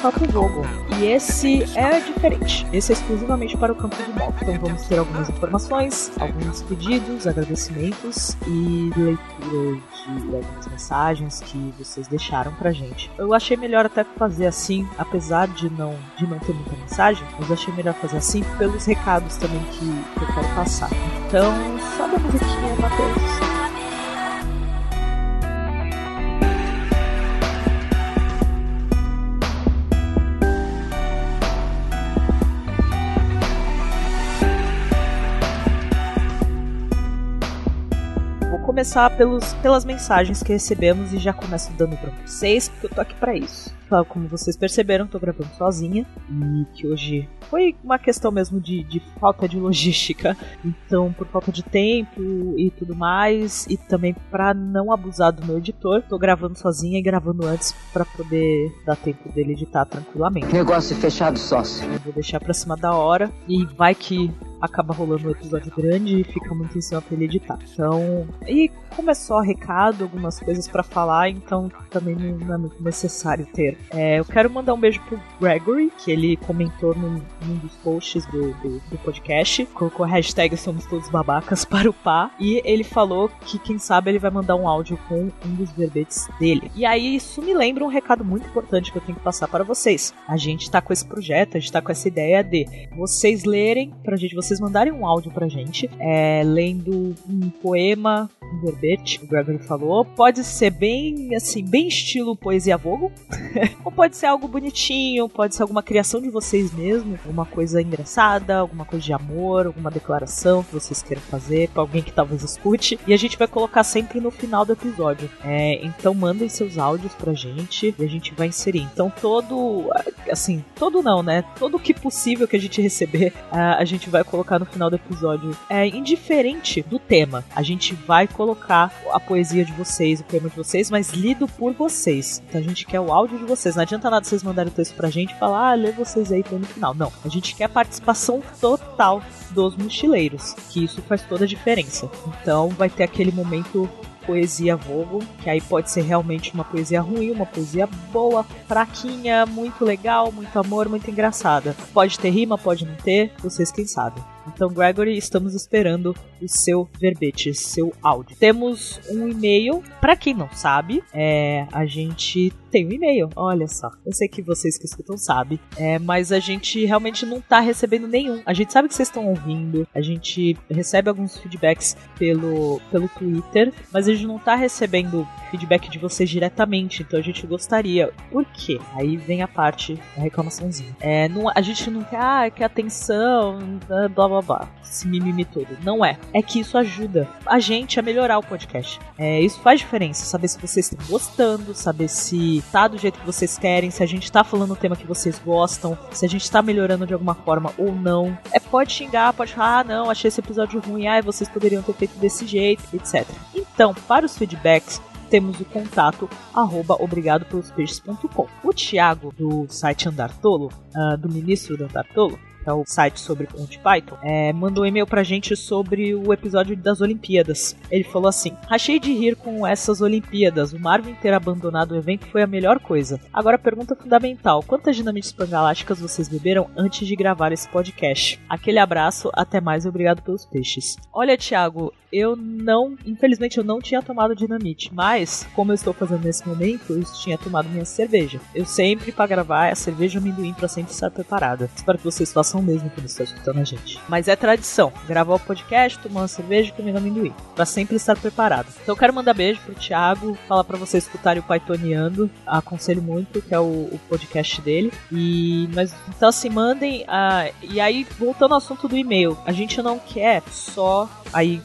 a mais o Papo Vogo. E esse é diferente. Esse é exclusivamente para o campo de moto. Então vamos ter algumas informações, alguns pedidos, agradecimentos e leitura de algumas mensagens que vocês deixaram pra gente. Eu achei melhor até fazer assim, apesar de não, de não ter muita mensagem, mas achei melhor fazer assim pelos recados também que, que eu quero passar. Então, só da musiquinha, Matheus. Começar pelos, pelas mensagens que recebemos e já começo dando para vocês, porque eu tô aqui para isso. Então, como vocês perceberam, tô gravando sozinha e que hoje foi uma questão mesmo de, de falta de logística. Então, por falta de tempo e tudo mais, e também para não abusar do meu editor, tô gravando sozinha e gravando antes para poder dar tempo dele editar tranquilamente. Negócio fechado, sócio. Eu vou deixar pra cima da hora e vai que acaba rolando um episódio grande e fica muito em cima pra ele editar. Então, e como é só recado, algumas coisas para falar, então também não é muito necessário ter. É, eu quero mandar um beijo pro Gregory, que ele comentou num, num dos posts do, do, do, podcast, colocou a hashtag Somos Todos Babacas para o Pá, e ele falou que quem sabe ele vai mandar um áudio com um dos verbetes dele. E aí isso me lembra um recado muito importante que eu tenho que passar para vocês. A gente tá com esse projeto, a gente tá com essa ideia de vocês lerem pra gente, vocês mandarem um áudio pra gente, é, lendo um poema, verbete, o Gregory falou. Pode ser bem, assim, bem estilo poesia vogo, ou pode ser algo bonitinho, pode ser alguma criação de vocês mesmos, alguma coisa engraçada, alguma coisa de amor, alguma declaração que vocês queiram fazer pra alguém que talvez escute. E a gente vai colocar sempre no final do episódio. É, então mandem seus áudios pra gente e a gente vai inserir. Então todo, assim, todo não, né? Todo o que possível que a gente receber, a gente vai colocar colocar no final do episódio é indiferente do tema. A gente vai colocar a poesia de vocês, o poema de vocês, mas lido por vocês. Então a gente quer o áudio de vocês. Não adianta nada vocês mandarem o texto pra gente e falar, ah, lê vocês aí no final. Não. A gente quer participação total dos mochileiros, que isso faz toda a diferença. Então vai ter aquele momento poesia vogo, que aí pode ser realmente uma poesia ruim, uma poesia boa, fraquinha, muito legal, muito amor, muito engraçada. Pode ter rima, pode não ter, vocês quem sabem. Então, Gregory, estamos esperando o seu verbete, seu áudio. Temos um e-mail, para quem não sabe, é, a gente tem um e-mail, olha só. Eu sei que vocês que escutam sabem, é, mas a gente realmente não tá recebendo nenhum. A gente sabe que vocês estão ouvindo, a gente recebe alguns feedbacks pelo, pelo Twitter, mas a gente não tá recebendo feedback de vocês diretamente, então a gente gostaria. Por quê? Aí vem a parte da reclamaçãozinha. É, não, a gente não quer, ah, quer atenção, blá blá blá, esse mimimi todo. Não é. É que isso ajuda a gente a melhorar o podcast. É, isso faz diferença, saber se vocês estão gostando, saber se tá do jeito que vocês querem, se a gente tá falando o tema que vocês gostam, se a gente tá melhorando de alguma forma ou não. É, pode xingar, pode falar, ah, não, achei esse episódio ruim, ah, vocês poderiam ter feito desse jeito, etc. Então, para os feedbacks, temos o contato arroba obrigadopelospeixes.com. O Thiago, do site Andartolo, uh, do ministro do Andartolo, é o site sobre Ponte Python, é, mandou um e-mail pra gente sobre o episódio das Olimpíadas. Ele falou assim: Achei de rir com essas Olimpíadas. O Marvin ter abandonado o evento foi a melhor coisa. Agora, pergunta fundamental: quantas dinamites pangalácticas vocês beberam antes de gravar esse podcast? Aquele abraço, até mais e obrigado pelos peixes. Olha, Thiago, eu não, infelizmente eu não tinha tomado dinamite, mas como eu estou fazendo nesse momento, eu tinha tomado minha cerveja. Eu sempre para gravar a cerveja amendoim para sempre estar preparada. Espero que vocês façam o mesmo quando estão escutando a gente. Mas é tradição, gravar o podcast, tomar uma cerveja e comer amendoim, para sempre estar preparado. Então eu quero mandar beijo pro Thiago, falar para vocês escutarem o Pythoniando, aconselho muito, que é o, o podcast dele. E mas então assim, mandem, uh, e aí voltando ao assunto do e-mail, a gente não quer só aí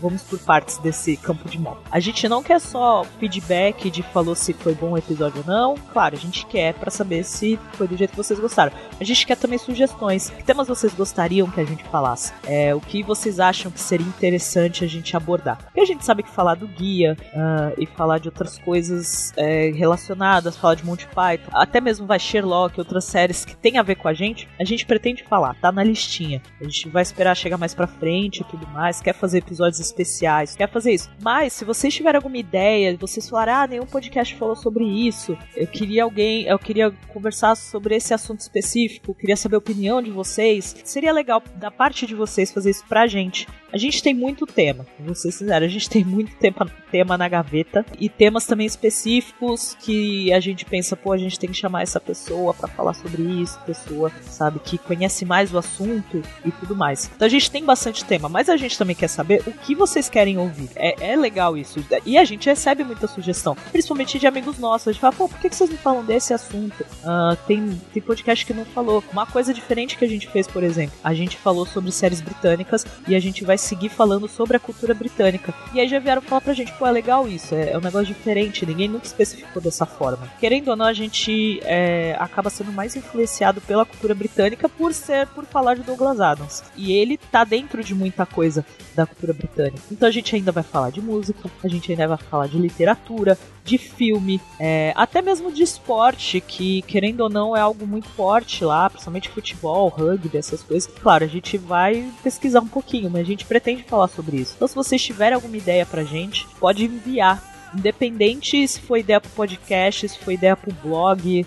vamos por partes desse campo de moto. A gente não quer só feedback de falou se foi bom o episódio ou não. Claro, a gente quer para saber se foi do jeito que vocês gostaram. A gente quer também sugestões. Que temas vocês gostariam que a gente falasse? É, o que vocês acham que seria interessante a gente abordar? Porque a gente sabe que falar do guia uh, e falar de outras coisas é, relacionadas, falar de Monty Python, até mesmo vai Sherlock, outras séries que tem a ver com a gente, a gente pretende falar, tá na listinha. A gente vai esperar chegar mais pra frente e tudo mais, quer fazer episódios temas especiais, quer fazer isso. Mas se vocês tiverem alguma ideia, vocês falarem, ah, nenhum podcast falou sobre isso, eu queria alguém, eu queria conversar sobre esse assunto específico, queria saber a opinião de vocês, seria legal da parte de vocês fazer isso pra gente. A gente tem muito tema, vou ser sincero, a gente tem muito tema, tema na gaveta e temas também específicos que a gente pensa, pô, a gente tem que chamar essa pessoa para falar sobre isso, pessoa, sabe, que conhece mais o assunto e tudo mais. Então a gente tem bastante tema, mas a gente também quer saber o que vocês querem ouvir. É, é legal isso. E a gente recebe muita sugestão, principalmente de amigos nossos. A gente fala, pô, por que vocês não falam desse assunto? Uh, tem, tem podcast que não falou. Uma coisa diferente que a gente fez, por exemplo, a gente falou sobre séries britânicas e a gente vai seguir falando sobre a cultura britânica. E aí já vieram falar pra gente, pô, é legal isso, é, é um negócio diferente, ninguém nunca especificou dessa forma. Querendo ou não, a gente é, acaba sendo mais influenciado pela cultura britânica por ser, por falar de Douglas Adams. E ele tá dentro de muita coisa da cultura britânica. Então a gente ainda vai falar de música, a gente ainda vai falar de literatura, de filme, é, até mesmo de esporte, que querendo ou não é algo muito forte lá, principalmente futebol, rugby, essas coisas. Claro, a gente vai pesquisar um pouquinho, mas a gente pretende falar sobre isso. Então, se vocês tiverem alguma ideia pra gente, pode enviar Independente se foi ideia pro podcast, se foi ideia pro blog,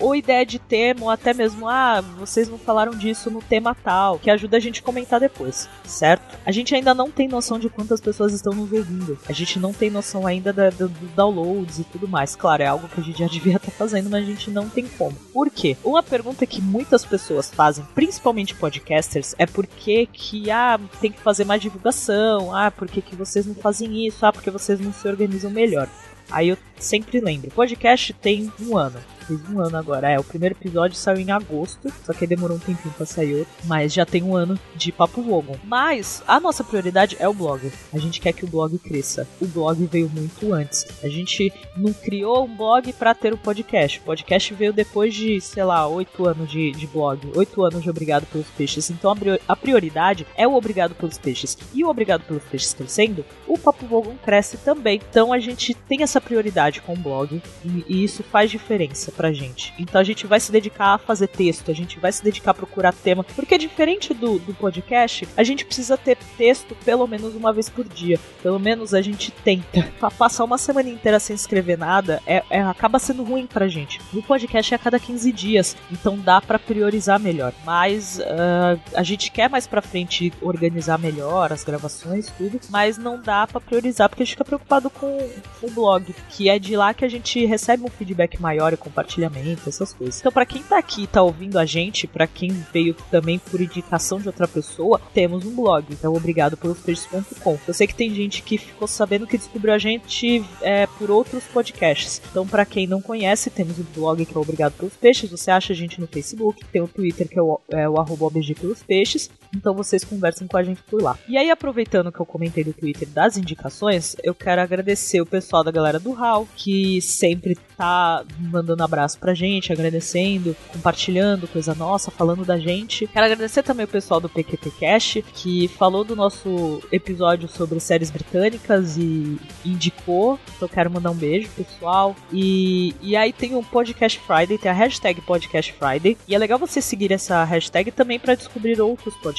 ou ideia de tema, ou até mesmo, ah, vocês não falaram disso no tema tal, que ajuda a gente a comentar depois, certo? A gente ainda não tem noção de quantas pessoas estão nos ouvindo. A gente não tem noção ainda da, da, dos downloads e tudo mais. Claro, é algo que a gente já devia estar tá fazendo, mas a gente não tem como. Por quê? Uma pergunta que muitas pessoas fazem, principalmente podcasters, é por que que, ah, tem que fazer mais divulgação, ah, por que que vocês não fazem isso, ah, porque vocês não se organizam melhor. Aí eu sempre lembro. O podcast tem um ano fez um ano agora. É, o primeiro episódio saiu em agosto, só que demorou um tempinho pra sair outro. Mas já tem um ano de Papo Vogon. Mas a nossa prioridade é o blog. A gente quer que o blog cresça. O blog veio muito antes. A gente não criou um blog para ter o um podcast. O podcast veio depois de, sei lá, oito anos de, de blog. Oito anos de Obrigado pelos Peixes. Então a prioridade é o Obrigado pelos Peixes. E o Obrigado pelos Peixes crescendo, o Papo Vogon cresce também. Então a gente tem essa prioridade com o blog. E, e isso faz diferença pra gente. Então a gente vai se dedicar a fazer texto, a gente vai se dedicar a procurar tema, porque diferente do, do podcast, a gente precisa ter texto pelo menos uma vez por dia. Pelo menos a gente tenta. Passar uma semana inteira sem escrever nada é, é acaba sendo ruim pra gente. No podcast é a cada 15 dias, então dá para priorizar melhor. Mas uh, a gente quer mais pra frente organizar melhor as gravações, tudo, mas não dá para priorizar porque a gente fica preocupado com o blog, que é de lá que a gente recebe um feedback maior e compartilha compartilhamento, essas coisas. Então, para quem tá aqui, tá ouvindo a gente, para quem veio também por indicação de outra pessoa, temos um blog. Então, obrigado pelos peixes.com. Eu sei que tem gente que ficou sabendo que descobriu a gente é, por outros podcasts. Então, para quem não conhece, temos o um blog que é Obrigado pelos Peixes. Você acha a gente no Facebook, tem o Twitter que é o, é o arroba pelos Peixes. Então vocês conversem com a gente por lá. E aí, aproveitando que eu comentei do Twitter das indicações, eu quero agradecer o pessoal da galera do HAL, que sempre tá mandando abraço pra gente, agradecendo, compartilhando coisa nossa, falando da gente. Quero agradecer também o pessoal do PQP Cash, que falou do nosso episódio sobre séries britânicas e indicou. Então quero mandar um beijo, pessoal. E, e aí tem o Podcast Friday, tem a hashtag Podcast Friday. E é legal você seguir essa hashtag também para descobrir outros podcasts.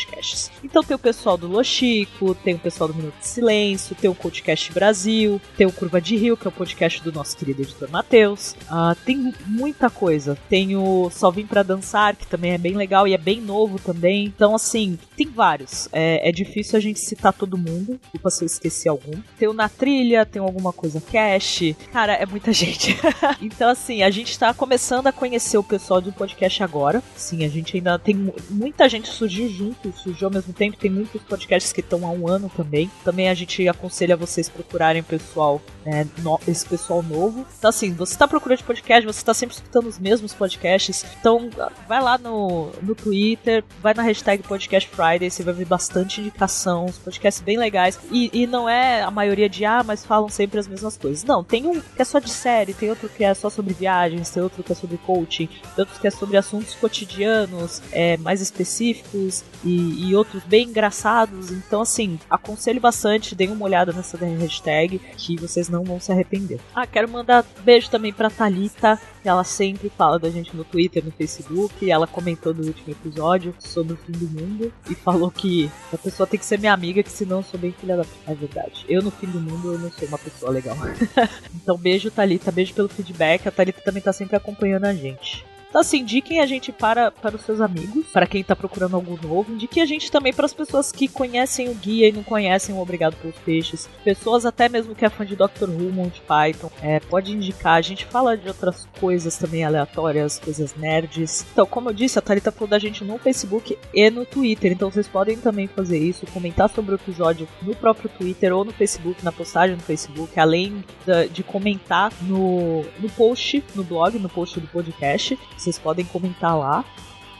Então tem o pessoal do Lochico, tem o pessoal do Minuto de Silêncio, tem o Podcast Brasil, tem o Curva de Rio, que é o podcast do nosso querido editor Matheus. Uh, tem muita coisa. Tem o Só Vim Pra Dançar, que também é bem legal e é bem novo também. Então, assim, tem vários. É, é difícil a gente citar todo mundo, desculpa se eu esqueci algum. Tem o Na Trilha, tem alguma coisa Cash. Cara, é muita gente. então, assim, a gente tá começando a conhecer o pessoal do podcast agora. Sim, a gente ainda tem muita gente surgiu junto, surgiu ao mesmo tempo. Tem muitos podcasts que estão há um ano também. Também a gente aconselha vocês procurarem pessoal, né, no, esse pessoal novo. Então, assim, você está procurando podcast, você está sempre escutando os mesmos podcasts, então vai lá no, no Twitter, vai na hashtag Podcast Friday, você vai ver bastante indicação, os podcasts bem legais. E, e não é a maioria de, ah, mas falam sempre as mesmas coisas. Não, tem um que é só de série, tem outro que é só sobre viagens, tem outro que é sobre coaching, tem outro que é sobre assuntos cotidianos, é, mais específicos e, e outros bem engraçados. Então, assim, aconselho bastante, deem uma olhada nessa hashtag, que vocês não não vão se arrepender. Ah, quero mandar beijo também pra Thalita, que ela sempre fala da gente no Twitter, no Facebook. Ela comentou no último episódio sobre o fim do mundo e falou que a pessoa tem que ser minha amiga, que senão eu sou bem filha da. É verdade. Eu no fim do mundo eu não sou uma pessoa legal. então, beijo, Thalita, beijo pelo feedback. A Thalita também tá sempre acompanhando a gente. Então, assim, indiquem a gente para, para os seus amigos, para quem tá procurando algo novo. Indiquem a gente também para as pessoas que conhecem o guia e não conhecem o Obrigado pelos Peixes. Pessoas até mesmo que é fã de Doctor Who, Monty Python. É, pode indicar. A gente fala de outras coisas também aleatórias, coisas nerds. Então, como eu disse, a Thalita falou da gente no Facebook e no Twitter. Então, vocês podem também fazer isso, comentar sobre o episódio no próprio Twitter ou no Facebook, na postagem no Facebook, além de comentar no, no post, no blog, no post do podcast. Vocês podem comentar lá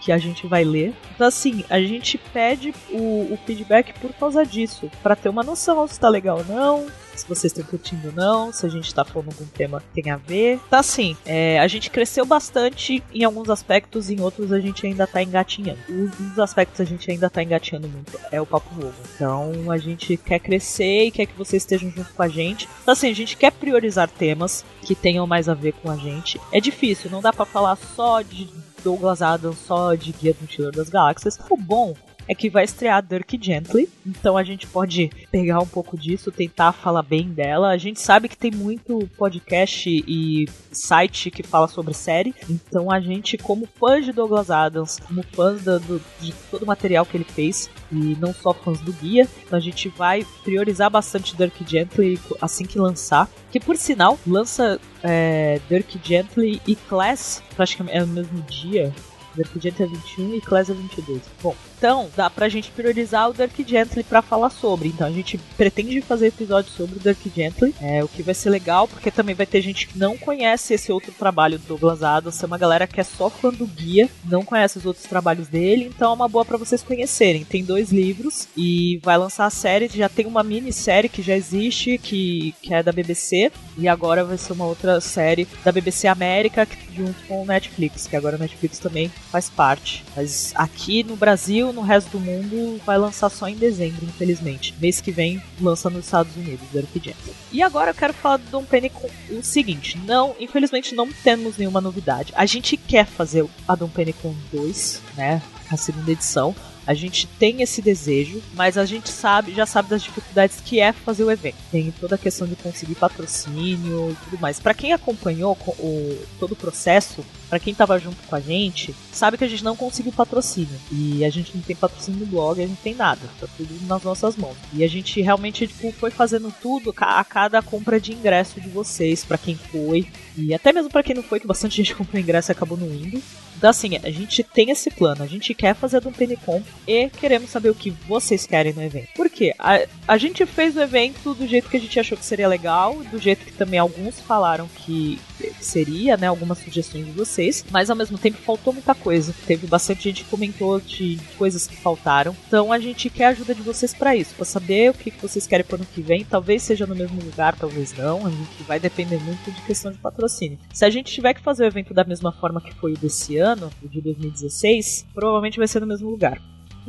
que a gente vai ler. Então, assim, a gente pede o, o feedback por causa disso, para ter uma noção se tá legal ou não, se vocês estão curtindo ou não, se a gente tá falando algum tema que tem a ver. Tá assim, é, a gente cresceu bastante em alguns aspectos, em outros a gente ainda tá engatinhando. Um dos aspectos a gente ainda tá engatinhando muito é o Papo Novo. Então a gente quer crescer e quer que vocês estejam junto com a gente. Então assim, a gente quer priorizar temas que tenham mais a ver com a gente. É difícil, não dá para falar só de Douglas Adams, só de Guia do Mochileiro das Galáxias. O bom é que vai estrear Dirk Gently, então a gente pode pegar um pouco disso, tentar falar bem dela. A gente sabe que tem muito podcast e site que fala sobre série, então a gente, como fãs de Douglas Adams, como fãs do, do, de todo o material que ele fez, e não só fãs do guia, então a gente vai priorizar bastante Dirk Gently assim que lançar. Que por sinal, lança é, Dirk Gently e Class, praticamente é no mesmo dia, Dark Gently é 21 e Class é 22. Bom, então dá pra gente priorizar o Dark Gently pra falar sobre. Então a gente pretende fazer episódio sobre o Dark Gently, é, o que vai ser legal, porque também vai ter gente que não conhece esse outro trabalho do Douglas Adams, é uma galera que é só fã do guia, não conhece os outros trabalhos dele, então é uma boa para vocês conhecerem. Tem dois livros e vai lançar a série, já tem uma minissérie que já existe, que, que é da BBC, e agora vai ser uma outra série da BBC América, junto com o Netflix, que agora o Netflix também faz parte. Mas aqui no Brasil, no resto do mundo, vai lançar só em dezembro, infelizmente. Mês que vem lança nos Estados Unidos, Dark E agora eu quero falar do Dom Penny com o seguinte: não, infelizmente não temos nenhuma novidade. A gente quer fazer a Dom Penny com 2, né? A segunda edição. A gente tem esse desejo, mas a gente sabe, já sabe das dificuldades que é fazer o evento. Tem toda a questão de conseguir patrocínio e tudo mais. Para quem acompanhou o, todo o processo, para quem tava junto com a gente, sabe que a gente não conseguiu patrocínio. E a gente não tem patrocínio no blog, a gente não tem nada. Tá tudo nas nossas mãos. E a gente realmente tipo, foi fazendo tudo a cada compra de ingresso de vocês, para quem foi. E até mesmo para quem não foi, que bastante gente comprou ingresso e acabou não indo. Então, assim, a gente tem esse plano, a gente quer fazer do Penicom e queremos saber o que vocês querem no evento. Por quê? A, a gente fez o evento do jeito que a gente achou que seria legal, do jeito que também alguns falaram que seria, né? Algumas sugestões de vocês, mas ao mesmo tempo faltou muita coisa. Teve bastante gente que comentou de coisas que faltaram. Então a gente quer a ajuda de vocês para isso, para saber o que vocês querem para o ano que vem. Talvez seja no mesmo lugar, talvez não. A gente vai depender muito de questão de patrocínio. Se a gente tiver que fazer o evento da mesma forma que foi o desse ano, o de 2016, provavelmente vai ser no mesmo lugar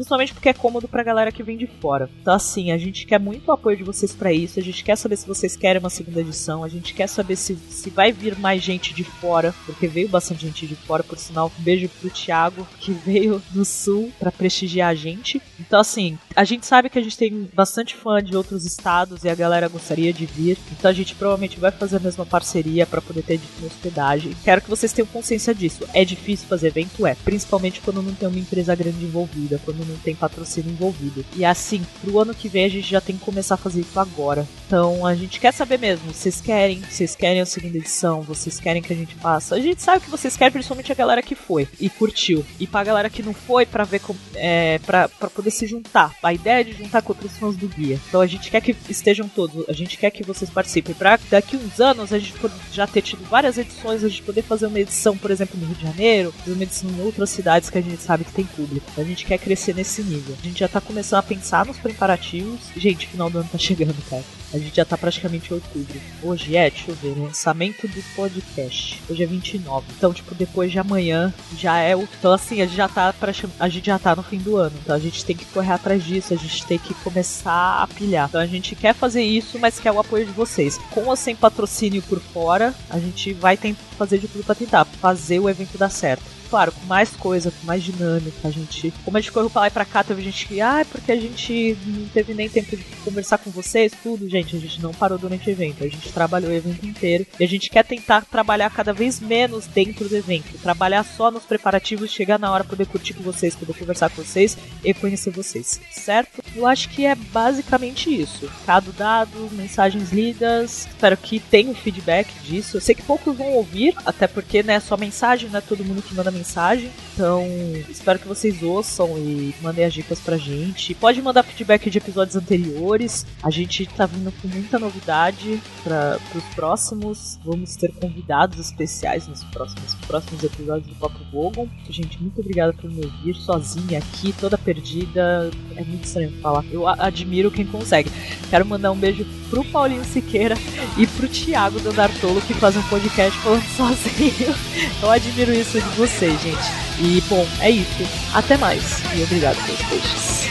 principalmente porque é cômodo pra galera que vem de fora. Então, assim, a gente quer muito o apoio de vocês para isso, a gente quer saber se vocês querem uma segunda edição, a gente quer saber se, se vai vir mais gente de fora, porque veio bastante gente de fora, por sinal, um beijo pro Thiago, que veio do sul para prestigiar a gente. Então, assim, a gente sabe que a gente tem bastante fã de outros estados e a galera gostaria de vir, então a gente provavelmente vai fazer a mesma parceria para poder ter hospedagem. Quero que vocês tenham consciência disso. É difícil fazer evento? É, principalmente quando não tem uma empresa grande envolvida, quando não tem patrocínio envolvido. E assim, pro ano que vem a gente já tem que começar a fazer isso agora. Então a gente quer saber mesmo, vocês querem, vocês querem a segunda edição, vocês querem que a gente faça. A gente sabe o que vocês querem, principalmente a galera que foi e curtiu. E pra galera que não foi, para ver como, é, pra, pra poder se juntar. A ideia é de juntar com outros fãs do guia. Então a gente quer que estejam todos, a gente quer que vocês participem. Pra daqui uns anos a gente já ter tido várias edições, a gente poder fazer uma edição, por exemplo, no Rio de Janeiro, fazer uma edição em outras cidades que a gente sabe que tem público. A gente quer crescer nesse nível. A gente já tá começando a pensar nos preparativos. Gente, final do ano tá chegando, cara. A gente já tá praticamente em outubro. Hoje é, deixa eu ver, lançamento do podcast. Hoje é 29. Então, tipo, depois de amanhã já é o. Então, assim, a gente já tá a gente já tá no fim do ano. Então a gente tem que correr atrás disso, a gente tem que começar a pilhar. Então a gente quer fazer isso, mas quer o apoio de vocês. Com ou sem patrocínio por fora, a gente vai tentar fazer de tudo para tentar fazer o evento dar certo claro, com mais coisa, com mais dinâmica. A gente, como a gente correu pra lá e pra cá, teve gente que, ah, porque a gente não teve nem tempo de conversar com vocês, tudo, gente. A gente não parou durante o evento, a gente trabalhou o evento inteiro e a gente quer tentar trabalhar cada vez menos dentro do evento, trabalhar só nos preparativos, chegar na hora poder curtir com vocês, poder conversar com vocês e conhecer vocês, certo? Eu acho que é basicamente isso. Recado dado, mensagens lidas, espero que tenham feedback disso. Eu sei que poucos vão ouvir, até porque, né, só mensagem, não é todo mundo que manda mensagem mensagem. Então, espero que vocês ouçam e mandem as dicas pra gente. Pode mandar feedback de episódios anteriores. A gente tá vindo com muita novidade para os próximos. Vamos ter convidados especiais nos próximos, próximos episódios do Papo Vogon. Gente, muito obrigada por me ouvir sozinha aqui, toda perdida. É muito estranho falar. Eu admiro quem consegue. Quero mandar um beijo pro Paulinho Siqueira e pro Thiago Dandartolo que fazem um podcast falando sozinho. Eu admiro isso de vocês, gente. E bom, é isso. Até mais. E obrigado pelos peixes.